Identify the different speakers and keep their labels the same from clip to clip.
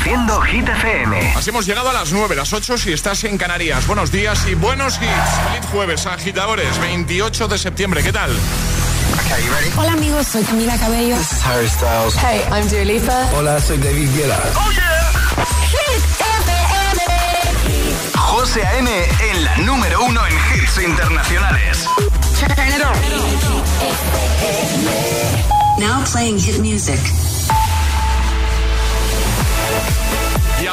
Speaker 1: Reproduciendo Hit FM.
Speaker 2: Así hemos llegado a las 9, las 8 si estás en Canarias. Buenos días y buenos hits. Feliz jueves, agitadores, 28 de septiembre. ¿Qué tal?
Speaker 3: Hola amigos, soy Camila Cabello.
Speaker 4: This is Harry Styles.
Speaker 5: Hey, I'm Dua Lipa.
Speaker 6: Hola, soy David Guetta.
Speaker 1: Oh yeah. Hit FM. José A.M. en la número uno en hits internacionales.
Speaker 7: Turn it on. Now playing hit music.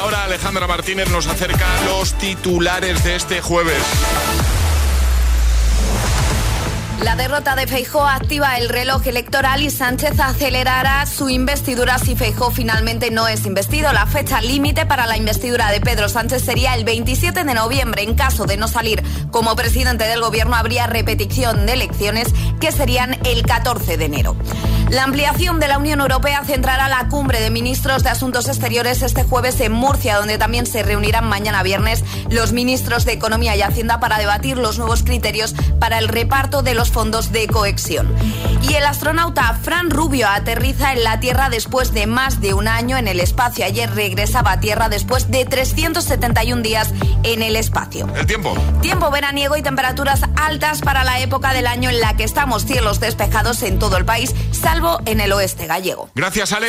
Speaker 2: Ahora Alejandra Martínez nos acerca los titulares de este jueves.
Speaker 8: La derrota de Feijó activa el reloj electoral y Sánchez acelerará su investidura si Feijó finalmente no es investido. La fecha límite para la investidura de Pedro Sánchez sería el 27 de noviembre. En caso de no salir como presidente del gobierno, habría repetición de elecciones que serían el 14 de enero. La ampliación de la Unión Europea centrará la cumbre de ministros de Asuntos Exteriores este jueves en Murcia, donde también se reunirán mañana viernes los ministros de Economía y Hacienda para debatir los nuevos criterios para el reparto de los fondos de cohesión. Y el astronauta Fran Rubio aterriza en la Tierra después de más de un año en el espacio. Ayer regresaba a Tierra después de 371 días en el espacio.
Speaker 2: El tiempo.
Speaker 8: Tiempo veraniego y temperaturas altas para la época del año en la que estamos cielos despejados en todo el país, salvo en el oeste gallego.
Speaker 2: Gracias, Ale.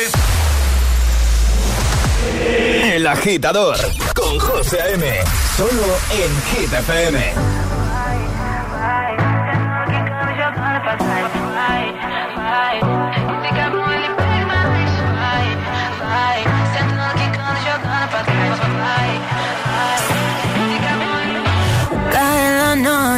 Speaker 1: El agitador con José A.M. Solo en Hit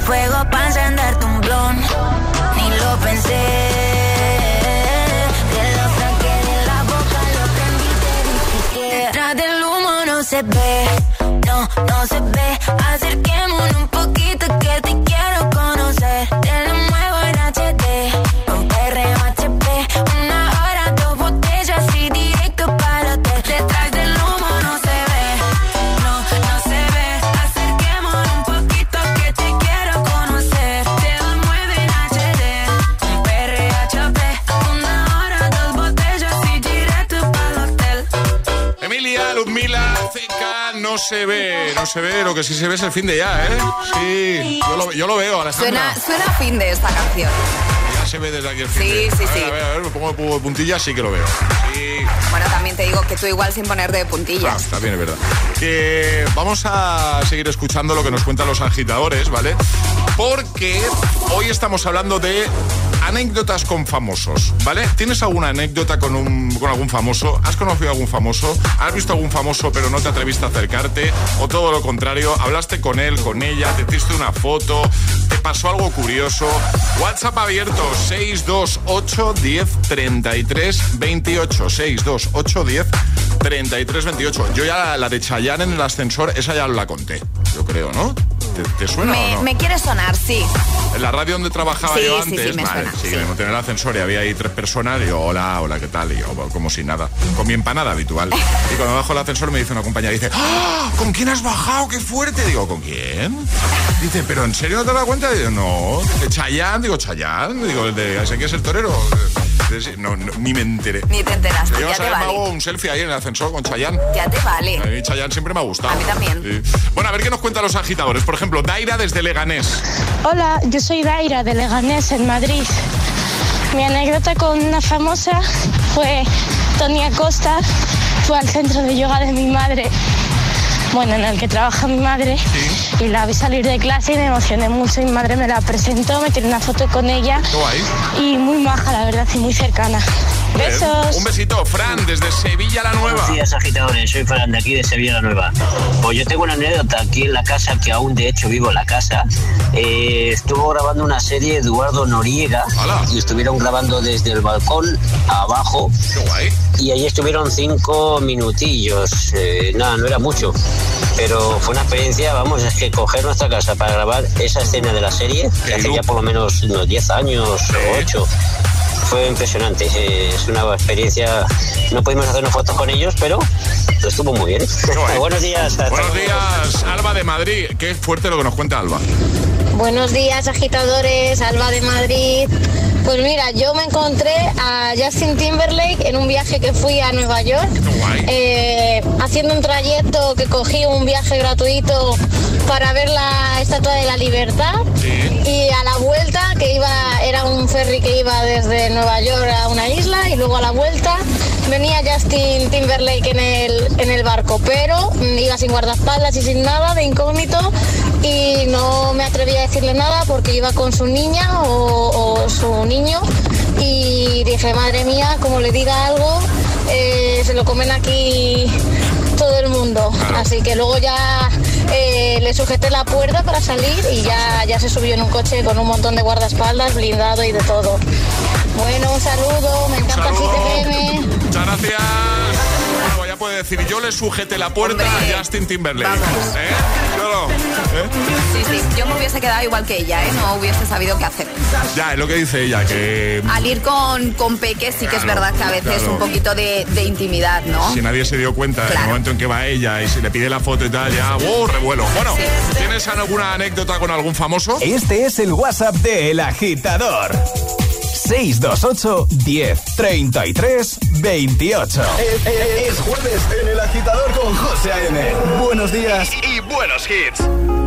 Speaker 9: fuego para encenderte un blon. Ni lo pensé. Te lo saqué de la boca, lo prendí te dije que detrás del humo no se ve, no, no se ve. Acerquémonos
Speaker 5: se ve, no se ve, lo
Speaker 2: que sí se ve es el fin de ya, ¿eh? Sí, yo lo, yo lo veo, Alejandra.
Speaker 8: Suena, suena fin de esta canción.
Speaker 2: Ya se ve desde aquí el fin
Speaker 8: Sí,
Speaker 2: de.
Speaker 8: sí,
Speaker 2: a ver,
Speaker 8: sí.
Speaker 2: A ver, a ver, me pongo de puntilla, sí que lo veo. Sí.
Speaker 8: Bueno, también te digo que tú igual sin poner de puntillas. Ah,
Speaker 2: está bien, es verdad. Que vamos a seguir escuchando lo que nos cuentan los agitadores, ¿vale? Porque hoy estamos hablando de anécdotas con famosos, ¿vale? ¿Tienes alguna anécdota con, un, con algún famoso? ¿Has conocido a algún famoso? ¿Has visto algún famoso pero no te atreviste a acercarte? ¿O todo lo contrario? ¿Hablaste con él, con ella? ¿Te hiciste una foto? ¿Te pasó algo curioso? WhatsApp abierto 628 10 33 28 628 10 33 28. Yo ya la, de Chayanne en el ascensor, esa ya la conté, yo creo, ¿no? ¿Te, suena
Speaker 8: me,
Speaker 2: o no?
Speaker 8: me quiere sonar, sí.
Speaker 2: En la radio donde trabajaba yo antes,
Speaker 8: sí, sí, me vale,
Speaker 2: en el ascensor y había ahí tres personas y yo, hola, hola, ¿qué tal? Y yo, como si nada, con mi empanada habitual. Y cuando bajo el ascensor me dice una compañera, dice, ¡Ah! ¿con quién has bajado? ¡Qué fuerte! Digo, ¿con quién? Dice, ¿pero en serio no te das cuenta? Digo, no, de Chayán, digo, Chayán, digo, el de ese que es el torero. No, ni me enteré.
Speaker 8: Ni te enteraste.
Speaker 2: Yo
Speaker 8: ya te vale.
Speaker 2: hago un selfie ahí en el ascensor con Chayán.
Speaker 8: Ya te vale.
Speaker 2: A mí Chayán siempre me ha gustado.
Speaker 8: A mí también.
Speaker 2: Bueno, a ver qué nos cuentan los agitadores. Por ejemplo, Daira desde Leganés.
Speaker 4: Hola, yo soy Daira de Leganés, en Madrid. Mi anécdota con una famosa fue Tony Acosta. Fue al centro de yoga de mi madre bueno, en el que trabaja mi madre. Y la vi salir de clase y me emocioné mucho. Mi madre me la presentó, me tiré una foto con ella. Y muy maja, la verdad, y muy cercana. Besos.
Speaker 2: Un besito, Fran, desde Sevilla la Nueva.
Speaker 6: Buenos días, agitadores. Soy Fran, de aquí de Sevilla la Nueva. Pues yo tengo una anécdota aquí en la casa, que aún de hecho vivo en la casa. Eh, estuvo grabando una serie Eduardo Noriega y estuvieron grabando desde el balcón abajo.
Speaker 2: Qué guay.
Speaker 6: Y ahí estuvieron cinco minutillos. Eh, nada, no era mucho. Pero fue una experiencia, vamos, es que coger nuestra casa para grabar esa escena de la serie, que hace ya por lo menos unos 10 años o 8 fue impresionante. Es una experiencia. No pudimos hacer unas fotos con ellos, pero estuvo muy bien. Buenos días.
Speaker 2: Buenos días, Alba de Madrid. Qué fuerte lo que nos cuenta Alba.
Speaker 4: Buenos días, agitadores. Alba de Madrid. Pues mira, yo me encontré a Justin Timberlake en un viaje que fui a Nueva York, eh, haciendo un trayecto que cogí un viaje gratuito para ver la Estatua de la Libertad y a la vuelta que iba era un ferry que iba desde Nueva York a una isla y luego a la vuelta venía Justin Timberlake en el, en el barco, pero iba sin guardaespaldas y sin nada de incógnito y no me atreví a decirle nada porque iba con su niña o, su niño y dije, madre mía, como le diga algo, eh, se lo comen aquí todo el mundo. Así que luego ya eh, le sujeté la puerta para salir y ya, ya se subió en un coche con un montón de guardaespaldas, blindado y de todo. Bueno, un saludo, me encanta GTM.
Speaker 2: Muchas gracias puede decir, yo le sujete la puerta a Justin Timberlake. ¿Eh?
Speaker 8: ¿eh? Sí, sí, yo me hubiese quedado igual que ella, ¿eh? No hubiese sabido qué hacer.
Speaker 2: Ya, es lo que dice ella, que...
Speaker 8: Al ir con, con Peque sí que es verdad que a veces un poquito de, intimidad, ¿no?
Speaker 2: Si nadie se dio cuenta en el momento en que va ella y si le pide la foto y tal, ya, ¡oh, revuelo! Bueno, ¿tienes alguna anécdota con algún famoso?
Speaker 1: Este es el WhatsApp de El Agitador. 628 10 33 28. Es, jueves en el agitador con José A.M. Buenos días y buenos hits.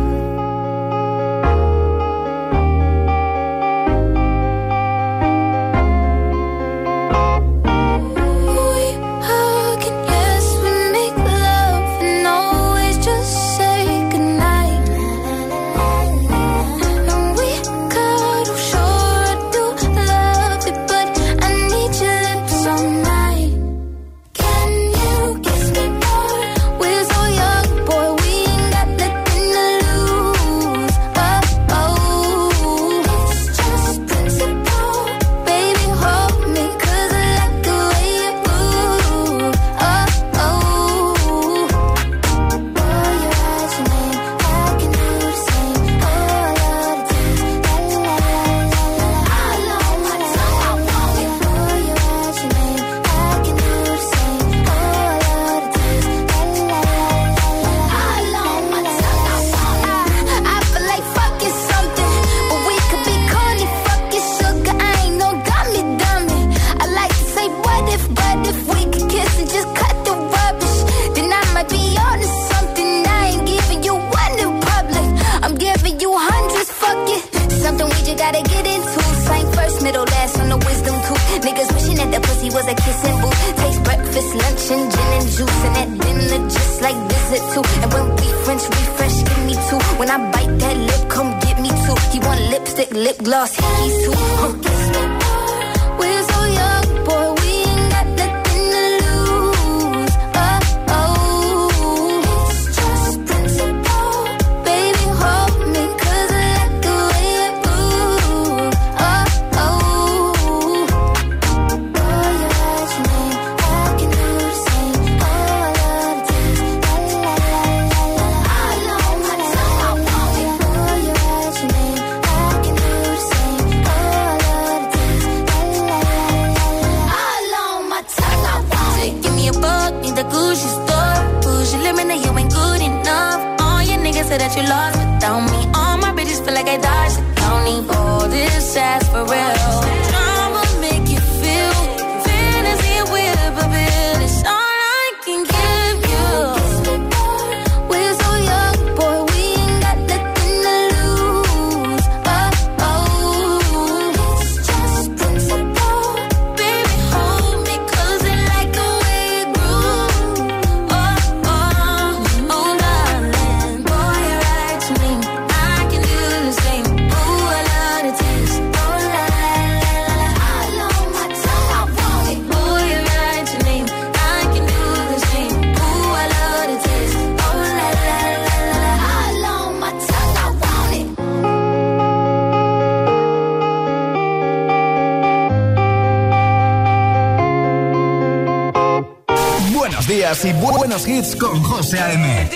Speaker 1: y buenos hits con José A.M.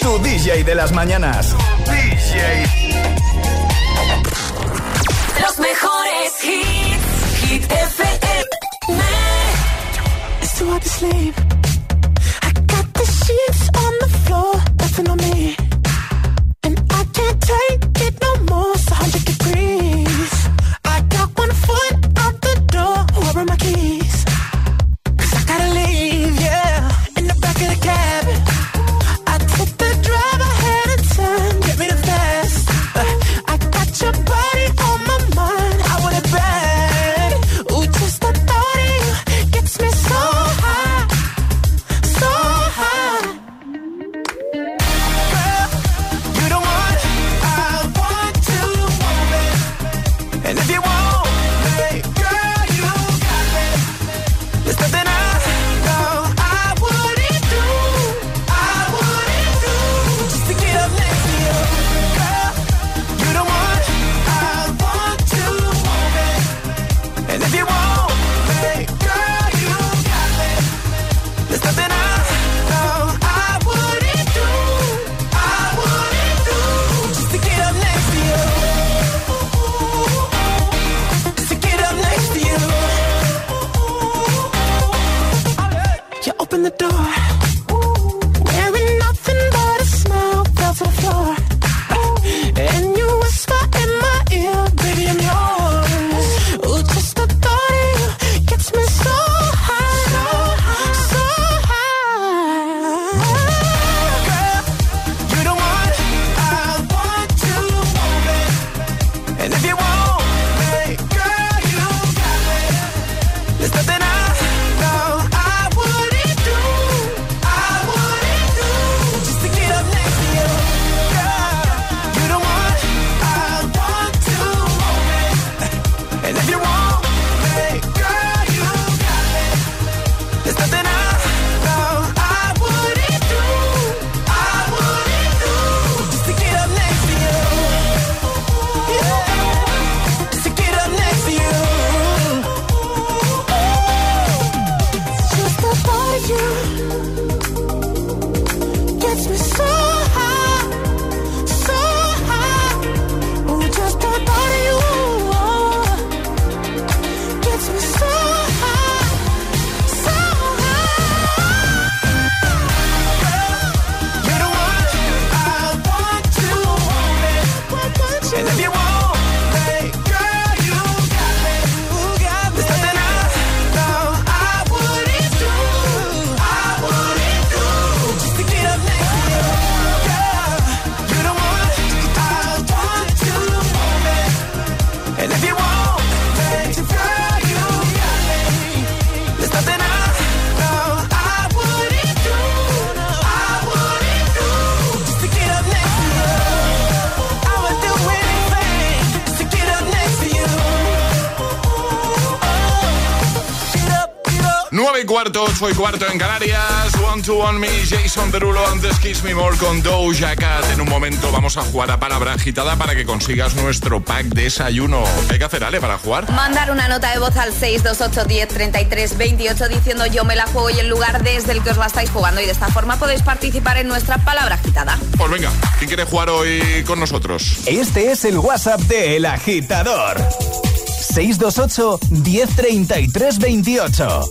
Speaker 1: Tu DJ de las mañanas. DJ.
Speaker 10: Los mejores hits. Hit FM.
Speaker 5: It's too to sleep.
Speaker 2: 8 y cuarto en Canarias. One to One Me, Jason Derulo, antes Kiss Me More con Doja Cat. En un momento vamos a jugar a palabra agitada para que consigas nuestro pack de desayuno. ¿Qué hay que hacer, Ale, para jugar?
Speaker 8: Mandar una nota de voz al 628 10 33 28 diciendo yo me la juego y el lugar desde el que os la estáis jugando. Y de esta forma podéis participar en nuestra palabra agitada.
Speaker 2: Pues venga, ¿quién quiere jugar hoy con nosotros?
Speaker 11: Este es el WhatsApp de El Agitador. 628 1033 28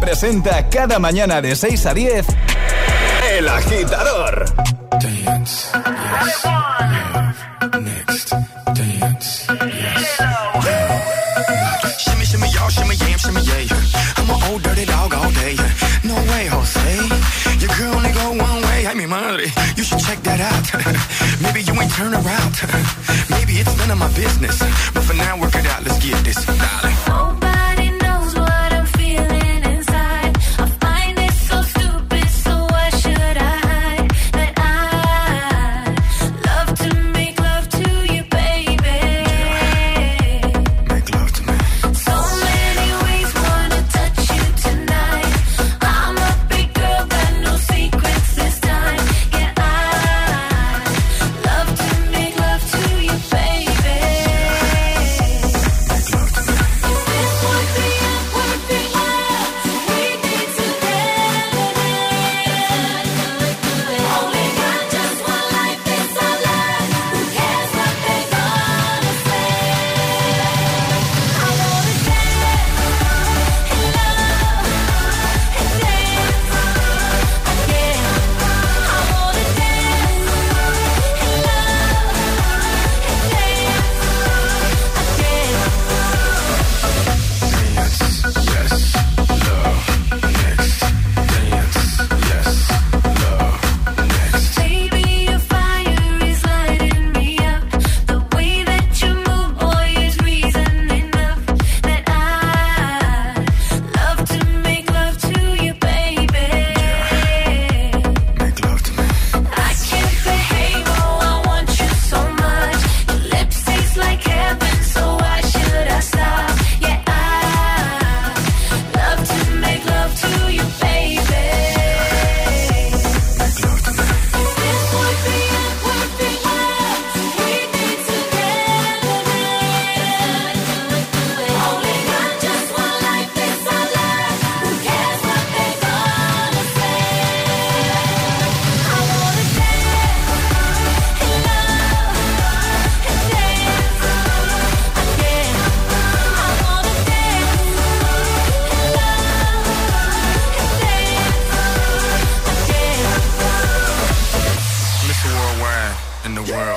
Speaker 11: Presenta cada mañana de 6 a 10 El Agitador. Dance, yes, Next, dance. Shimmy, shimmy, shimmy, shimmy. I'm dirty dog all day. No way, Jose. Only go one way. You should check that out. Maybe you ain't turn around. Maybe it's none of my business. But for now, work it out. Let's get this, darling.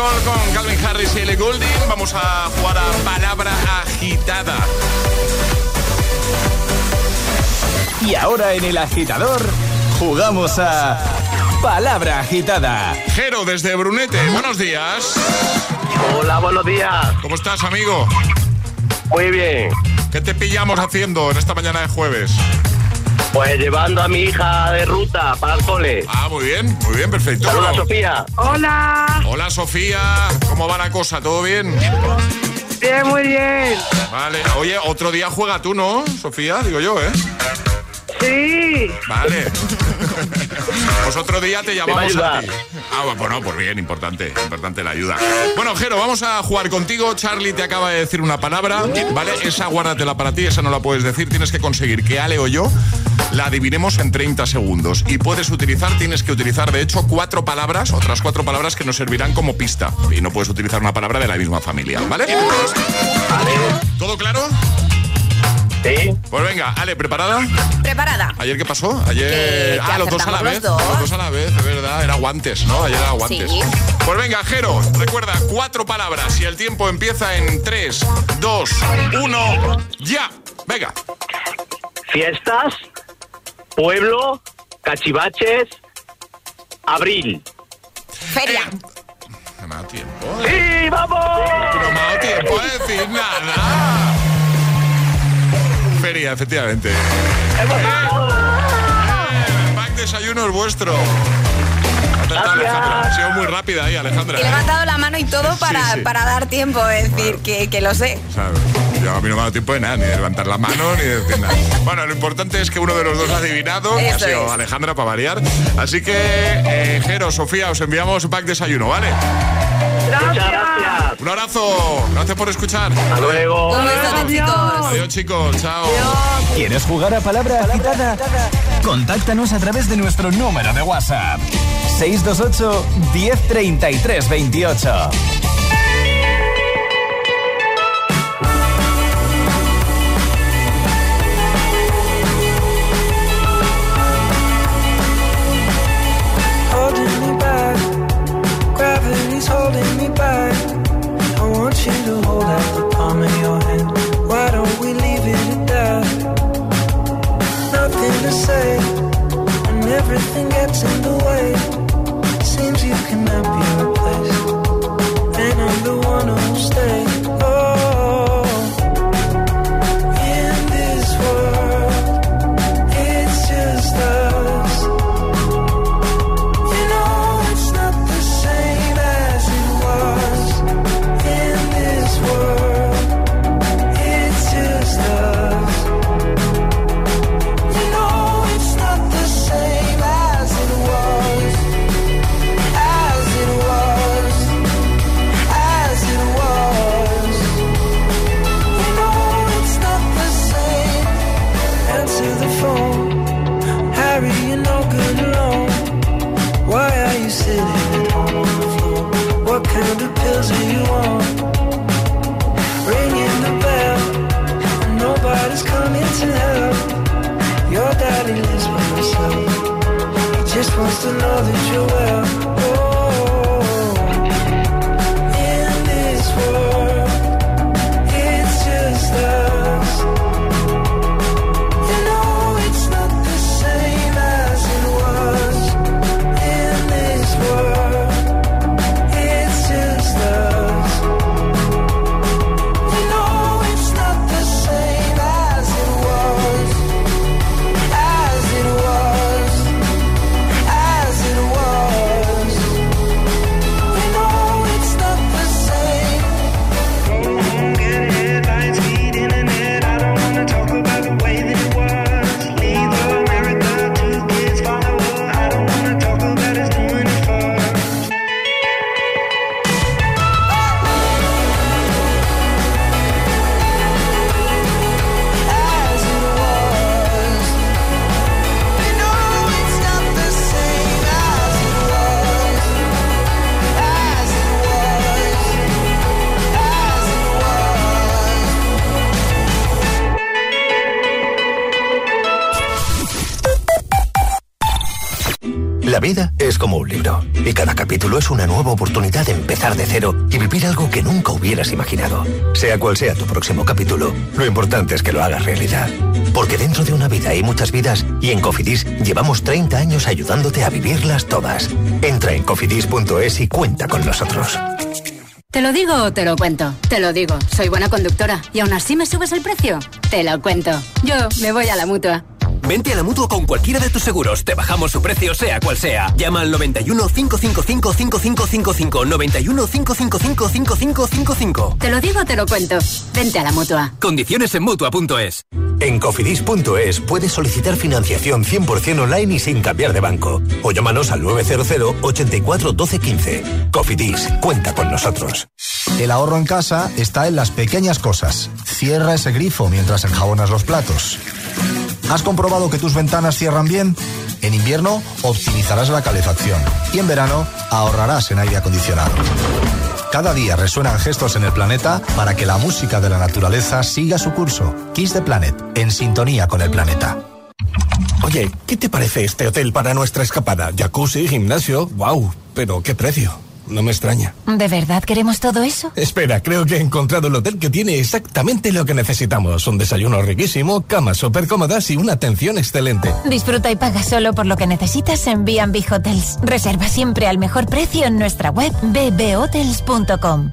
Speaker 2: con Calvin Harris y Ellie Goulding. Vamos a jugar a palabra agitada.
Speaker 1: Y ahora en el agitador jugamos a palabra agitada.
Speaker 2: Jero desde Brunete, buenos días.
Speaker 12: Hola, buenos días.
Speaker 2: ¿Cómo estás, amigo?
Speaker 12: Muy bien.
Speaker 2: ¿Qué te pillamos haciendo en esta mañana de jueves?
Speaker 12: Pues llevando a mi hija de ruta para el cole.
Speaker 2: Ah, muy bien, muy bien, perfecto.
Speaker 12: Hola, Sofía.
Speaker 13: Hola.
Speaker 2: Hola, Sofía. ¿Cómo va la cosa? ¿Todo bien?
Speaker 13: Bien, muy bien.
Speaker 2: Vale. Oye, otro día juega tú, ¿no, Sofía? Digo yo, ¿eh?
Speaker 13: Sí.
Speaker 2: Vale. Pues otro día te llamamos a, ti. Ah, bueno, pues bien, importante, importante la ayuda. Bueno, Jero, vamos a jugar contigo. Charlie te acaba de decir una palabra, ¿vale? Esa guárdatela para ti, esa no la puedes decir. Tienes que conseguir que Ale o yo la adivinemos en 30 segundos. Y puedes utilizar, tienes que utilizar, de hecho, cuatro palabras, otras cuatro palabras que nos servirán como pista. Y no puedes utilizar una palabra de la misma familia. Vale. ¿Todo claro?
Speaker 12: Sí.
Speaker 2: Pues venga, Ale, ¿preparada?
Speaker 8: Preparada.
Speaker 2: ¿Ayer qué pasó? Ayer. ah, los dos a la vez. Los dos. a la vez, de verdad. Era guantes, ¿no? Ayer era guantes.
Speaker 8: Sí.
Speaker 2: Pues venga, Jero, recuerda, cuatro palabras y el tiempo empieza en 3, 2, 1, ya. Venga.
Speaker 12: Fiestas, pueblo, cachivaches, abril.
Speaker 8: Feria.
Speaker 2: No me ha dado tiempo.
Speaker 12: ¡Sí, vamos!
Speaker 2: No me ha dado tiempo a decir nada. Feria, efectivamente. El pack desayuno es vuestro. Alejandra. Ha sido muy rápida ahí, Alejandra.
Speaker 8: He levantado la mano y todo para,
Speaker 2: Sí, sí.
Speaker 8: para dar tiempo, es decir, que, que lo sé.
Speaker 2: Sea, yo a mí no me ha dado tiempo de nada, ni de levantar la mano, ni de decir nada. Bueno, lo importante es que uno de los dos ha adivinado, que ha
Speaker 8: Eso
Speaker 2: sido
Speaker 8: es.
Speaker 2: Alejandra para variar. Así que, eh, Jero, Sofía, os enviamos un pack desayuno, ¿vale?
Speaker 12: Muchas gracias.
Speaker 2: Un abrazo, gracias por escuchar.
Speaker 12: Hasta luego.
Speaker 8: Un besote, chicos.
Speaker 2: Adiós, chicos, chao.
Speaker 1: ¿Quieres jugar a palabra agitada? Contáctanos a través de nuestro número de WhatsApp. 628 1033 28.
Speaker 14: holding me back. I everything gets in the way. Cannot be replaced, and I'm the one who'll stay.
Speaker 15: Capítulo es una nueva oportunidad de empezar de cero y vivir algo que nunca hubieras imaginado. Sea cual sea tu próximo capítulo, lo importante es que lo hagas realidad. Porque dentro de una vida hay muchas vidas y en Cofidis llevamos 30 años ayudándote a vivirlas todas. Entra en cofidis.es y cuenta con nosotros.
Speaker 16: ¿Te lo digo o te lo cuento? Te lo digo, soy buena conductora y aún así me subes el precio. Te lo cuento. Yo me voy a la mutua.
Speaker 17: Vente a la mutua con cualquiera de tus seguros. Te bajamos su precio, sea cual sea. Llama al 91 555 5555. 91 555 5555.
Speaker 16: Te lo digo, te lo cuento. Vente a la mutua.
Speaker 17: Condiciones en mutua.es.
Speaker 15: En cofidis.es puedes solicitar financiación 100% online y sin cambiar de banco. O llámanos al 900 84 12 15. Cofidis, cuenta con nosotros.
Speaker 18: El ahorro en casa está en las pequeñas cosas. Cierra ese grifo mientras enjabonas los platos. ¿Has comprobado que tus ventanas cierran bien? En invierno optimizarás la calefacción y en verano ahorrarás en aire acondicionado. Cada día resuenan gestos en el planeta para que la música de la naturaleza siga su curso. Kiss the Planet, en sintonía con el planeta.
Speaker 19: Oye, ¿qué te parece este hotel para nuestra escapada? Jacuzzi, gimnasio, wow, pero ¿qué precio? No me extraña.
Speaker 20: ¿De verdad queremos todo eso?
Speaker 19: Espera, creo que he encontrado el hotel que tiene exactamente lo que necesitamos. Un desayuno riquísimo, camas súper cómodas y una atención excelente.
Speaker 20: Disfruta y paga solo por lo que necesitas en B&B Hotels. Reserva siempre al mejor precio en nuestra web bbhotels.com.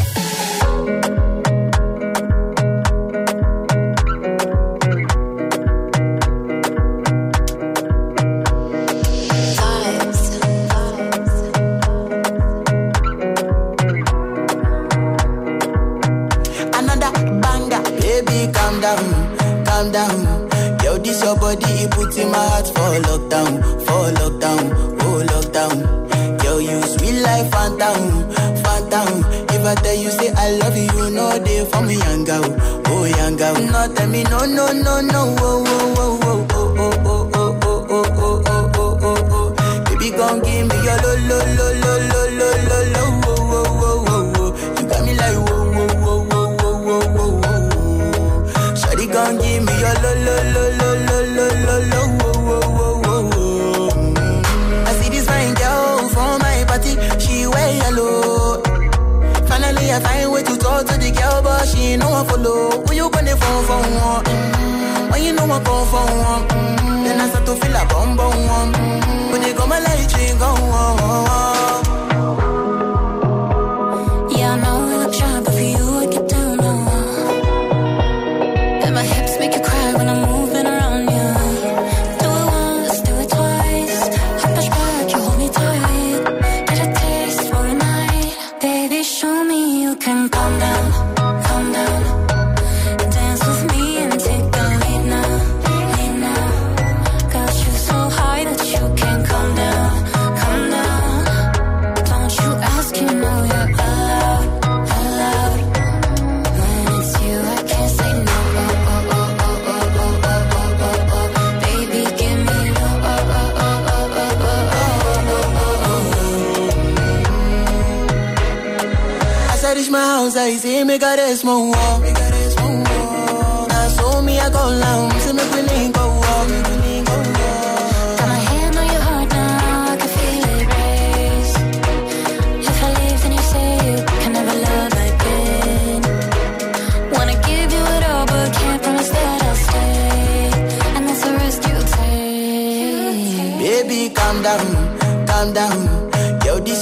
Speaker 21: reach my house, ahí sí me carezmo. Me carezmo. Asumía con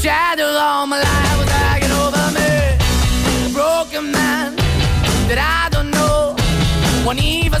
Speaker 22: The shadow all my life was hanging over me. A broken man that I don't know. Won't even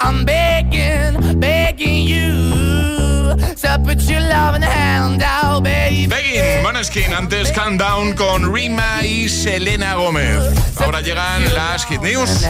Speaker 22: I'm begging, begging you to put your loving hand out, baby.
Speaker 2: Begging, Maneskin, antes Countdown con Rima y Selena Gómez. Ahora llegan las Hit News.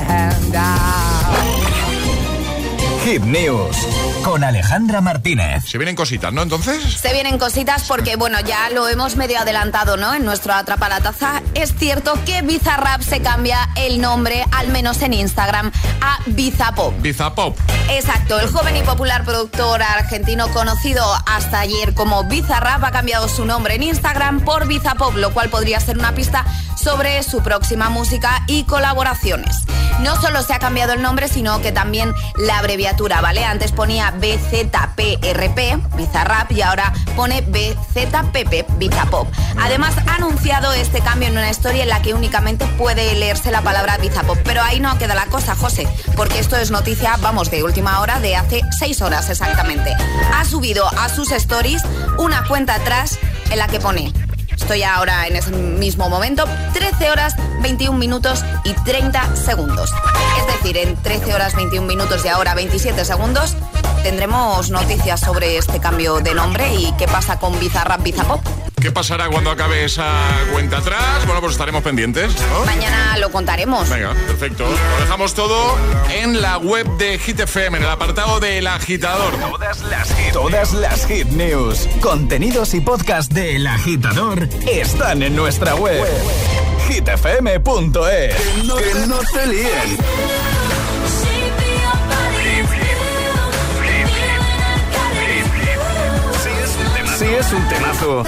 Speaker 1: Hit News con Alejandra Martínez.
Speaker 2: Se vienen cositas, ¿no? Entonces.
Speaker 8: Se vienen cositas porque, bueno, ya lo hemos medio adelantado, ¿no? En nuestro Atrapa la Taza. Es cierto que Bizarrap se cambia el nombre, al menos en Instagram, a Bizapop.
Speaker 2: Bizapop.
Speaker 8: Exacto, el joven y popular productor argentino conocido hasta ayer como Bizarrap ha cambiado su nombre en Instagram por Bizapop, lo cual podría ser una pista sobre su próxima música y colaboraciones. No solo se ha cambiado el nombre, sino que también la abreviatura, ¿vale? Antes ponía BZPRP, Bizarrap, y ahora pone BZPP, Bizapop. Además, ha anunciado este cambio en una historia en la que únicamente puede leerse la palabra Bizapop. Pero ahí no queda la cosa, José, porque esto es noticia, vamos, de última hora, de hace seis horas exactamente. Ha subido a sus stories una cuenta atrás en la que pone Estoy ahora en ese mismo momento, 13 horas 21 minutos y 30 segundos. Es decir, en 13 horas 21 minutos y ahora 27 segundos tendremos noticias sobre este cambio de nombre y qué pasa con Bizarrap Bizapop.
Speaker 2: ¿Qué pasará cuando acabe esa cuenta atrás? Bueno, pues estaremos pendientes. ¿no?
Speaker 8: Mañana lo contaremos.
Speaker 2: Venga, perfecto. Lo dejamos todo en la web de Hit FM, en el apartado del agitador.
Speaker 1: Todas las hit, todas las hit news, contenidos y podcast del agitador están en nuestra web. hitfm.es. Que, no, que no te líen. Es un temazo.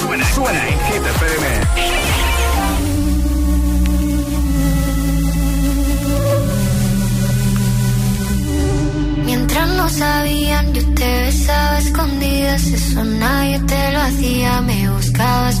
Speaker 1: Suena, suena en Hit FM.
Speaker 23: Mientras no sabían, yo te besaba escondidas, eso nadie te lo hacía. Me buscabas,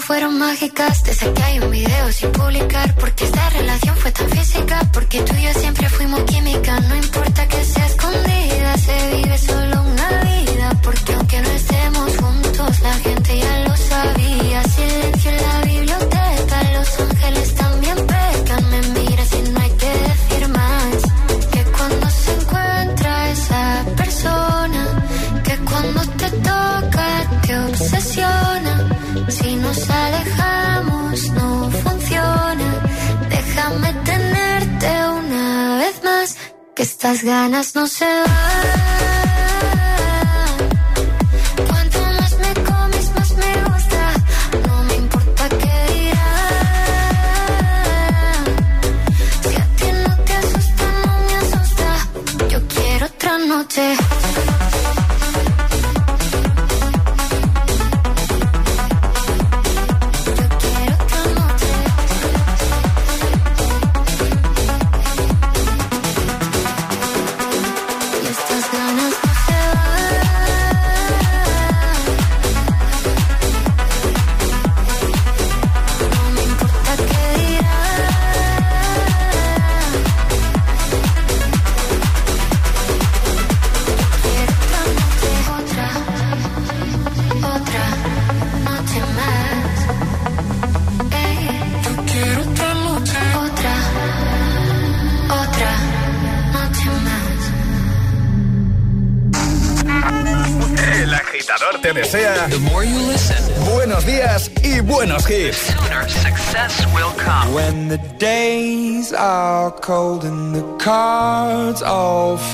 Speaker 23: fueron mágicas, de esas que hay un video sin publicar, porque esta relación fue tan física, porque tú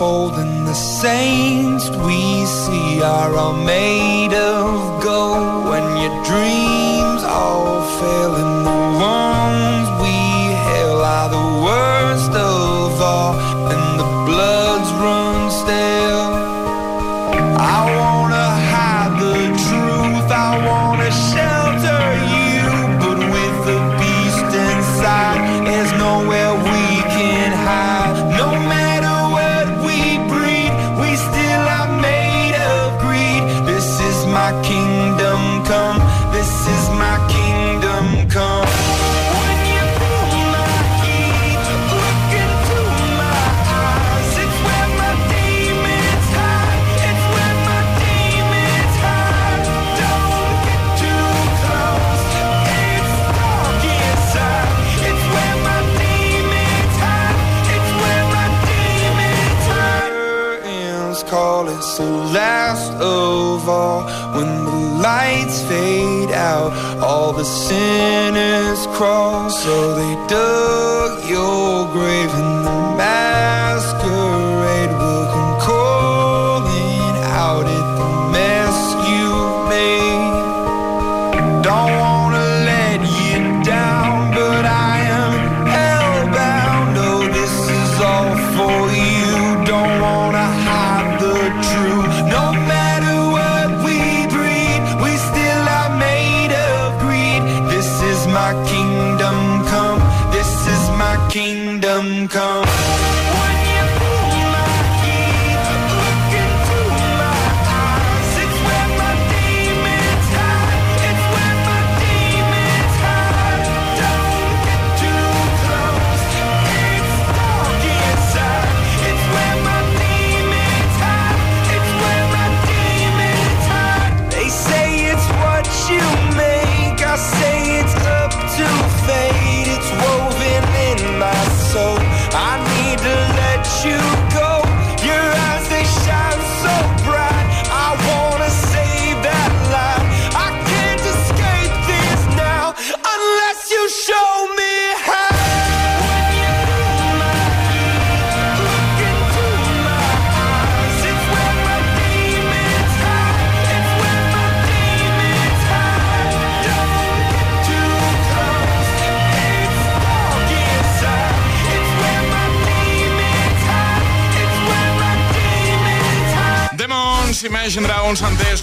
Speaker 24: all sinners crawl. So they dug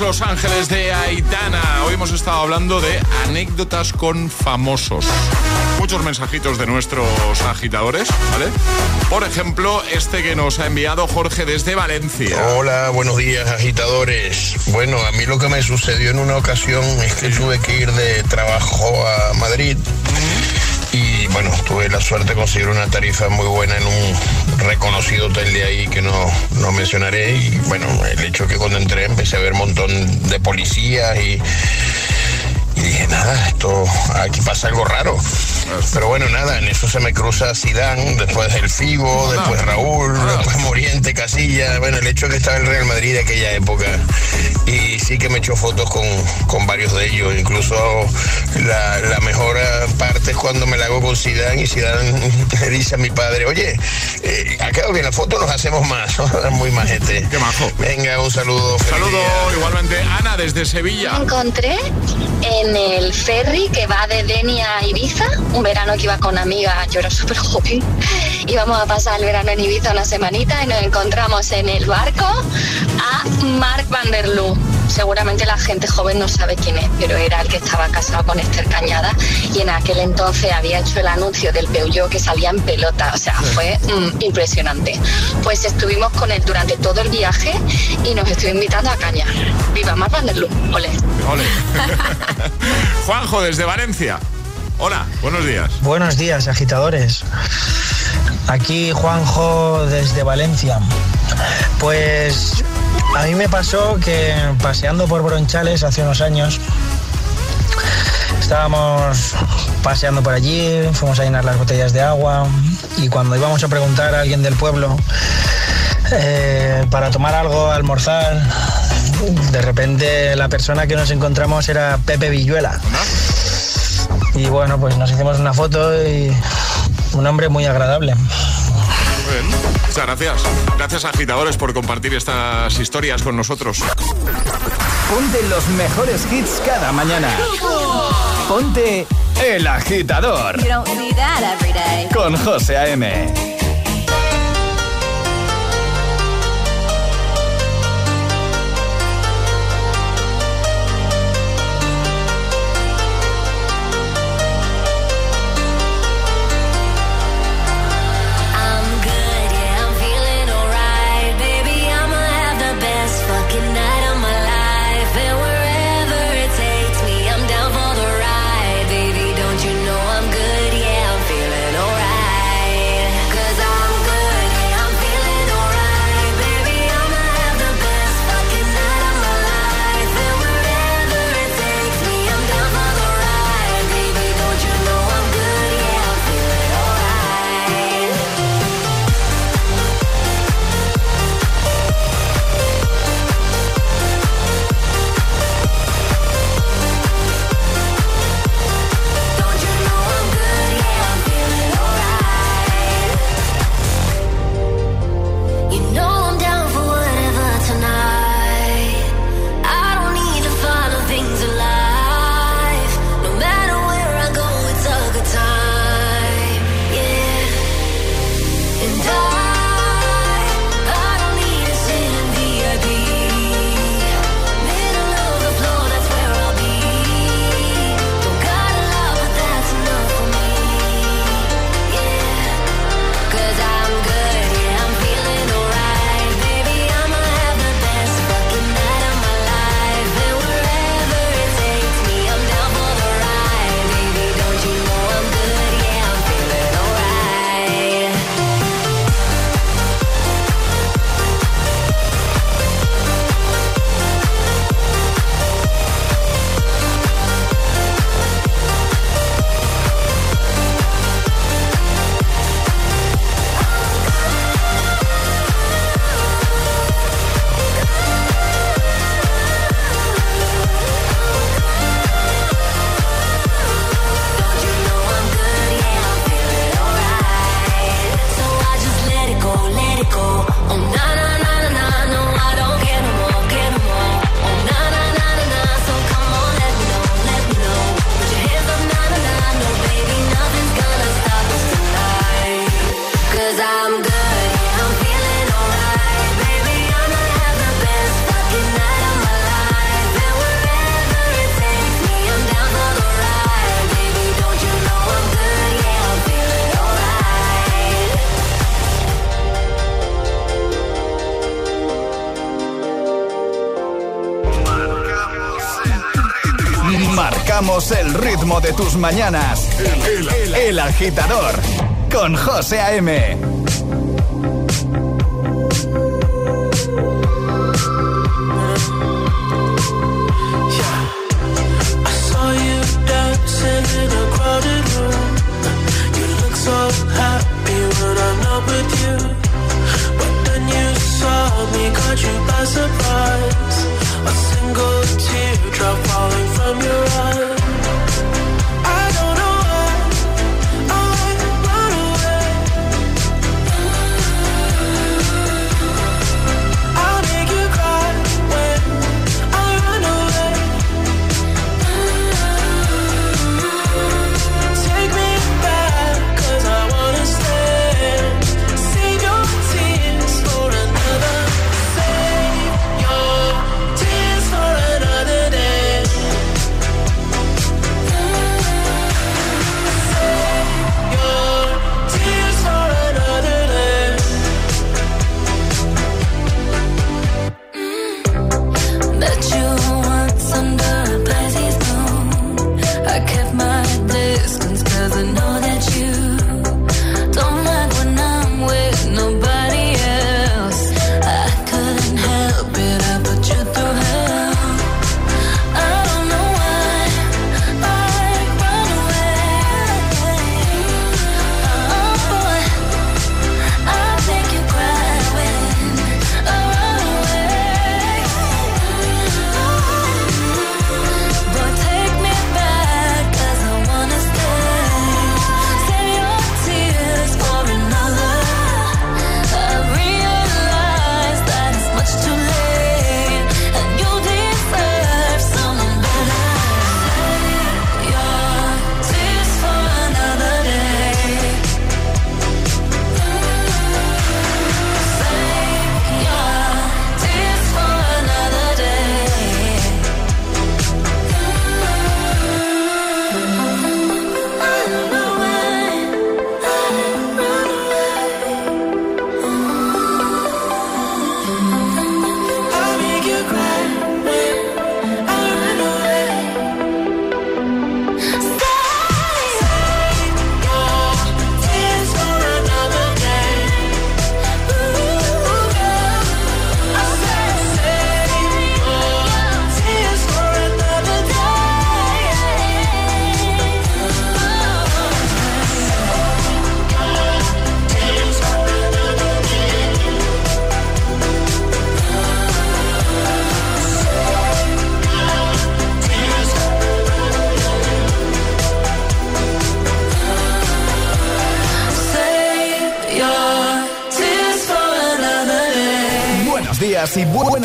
Speaker 2: Los Ángeles de Aitana. Hoy hemos estado hablando de anécdotas con famosos. Muchos mensajitos de nuestros agitadores, ¿vale? Por ejemplo, este que nos ha enviado Jorge desde Valencia.
Speaker 25: Hola, buenos días agitadores. Bueno, a mí lo que me sucedió en una ocasión es que tuve que ir de trabajo a Madrid bueno, tuve la suerte de conseguir una tarifa muy buena en un reconocido hotel de ahí que no, no mencionaré. Y bueno, el hecho que cuando entré empecé a ver un montón de policías y, y dije, nada, esto aquí pasa algo raro. Pero bueno, nada, en eso se me cruza Zidane, después el Figo, después Raúl, después Moriente, Casilla. Bueno, el hecho de que estaba el Real Madrid de aquella época. Y sí que me echó fotos con, con varios de ellos. Incluso la, la mejor parte es cuando me la hago con Zidane y Zidane le dice a mi padre, oye, eh, ha quedado bien la foto, nos hacemos más. Muy majete.
Speaker 2: Qué majo.
Speaker 25: Venga, un saludo. feliz
Speaker 2: Saludo igualmente Ana desde Sevilla.
Speaker 26: Me encontré en el ferry que va de Denia a Ibiza, un verano que iba con amigas, yo era súper joven, íbamos a pasar el verano en Ibiza una semanita y nos encontramos en el barco a Mark Van der Loo. Seguramente la gente joven no sabe quién es, pero era el que estaba casado con Esther Cañada y en aquel entonces había hecho el anuncio del Peugeot que salía en pelota, o sea, fue mm, impresionante. Pues estuvimos con él durante todo el viaje y nos estuvo invitando a cañar. ¡Viva Mark Van der Loo! ¡Ole!
Speaker 2: Ole. Juanjo desde Valencia. Hola, buenos días.
Speaker 27: Buenos días, agitadores. Aquí Juanjo desde Valencia. Pues a mí me pasó que paseando por Bronchales hace unos años, estábamos paseando por allí, fuimos a llenar las botellas de agua y cuando íbamos a preguntar a alguien del pueblo eh, para tomar algo, almorzar, de repente la persona que nos encontramos era Pepe Villuela. Y bueno, pues nos hicimos una foto y un hombre muy agradable.
Speaker 2: Muchas gracias. Gracias agitadores por compartir estas historias con nosotros.
Speaker 9: Ponte los mejores hits cada mañana. Ponte El Agitador. Con José A.M. el ritmo de tus mañanas. El, agitador con José A.M.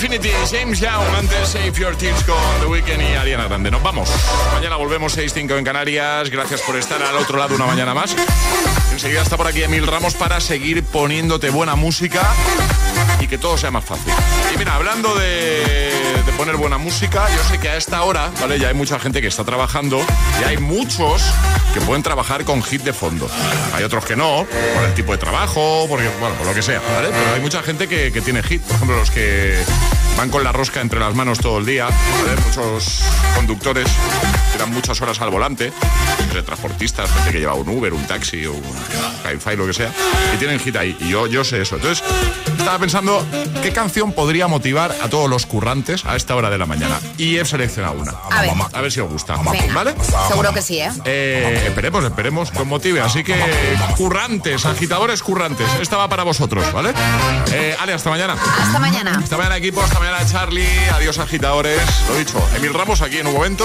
Speaker 28: Infinity,
Speaker 2: James Young, antes Save Your Tears con The Weeknd y Ariana Grande. Nos vamos. Mañana volvemos 6-5 en Canarias. Gracias por estar al otro lado una mañana más. Enseguida está por aquí Emil Ramos para seguir poniéndote buena música y que todo sea más fácil. Y mira, hablando de, de poner buena música, yo sé que a esta hora, ¿vale? Ya hay mucha gente que está trabajando y hay muchos que pueden trabajar con hit de fondo. Hay otros que no, por el tipo de trabajo, porque, bueno, por lo que sea, hay mucha gente que, tiene hit. Por ejemplo, los que van con la rosca entre las manos todo el día. Muchos conductores que dan muchas horas al volante, transportistas, gente que lleva un Uber, un taxi un Cabify, lo que sea, y tienen hit ahí. Y yo, yo sé eso. Entonces, estaba pensando qué canción podría motivar a todos los currantes a esta hora de la mañana. Y he seleccionado una.
Speaker 8: A ver.
Speaker 2: A ver si os gusta.
Speaker 8: Venga.
Speaker 2: ¿Vale?
Speaker 8: Seguro que sí, ¿eh?
Speaker 2: Eh, esperemos, esperemos que os motive. Así que, currantes, agitadores currantes. Esta va para vosotros, ¿vale? Eh, Ale, hasta mañana.
Speaker 8: Hasta mañana.
Speaker 2: Hasta mañana, equipo. Hasta mañana, Charlie. Adiós, agitadores. Lo dicho, Emil Ramos aquí en un momento.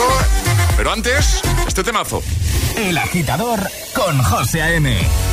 Speaker 2: Pero antes, este temazo.
Speaker 20: El agitador con José A.M.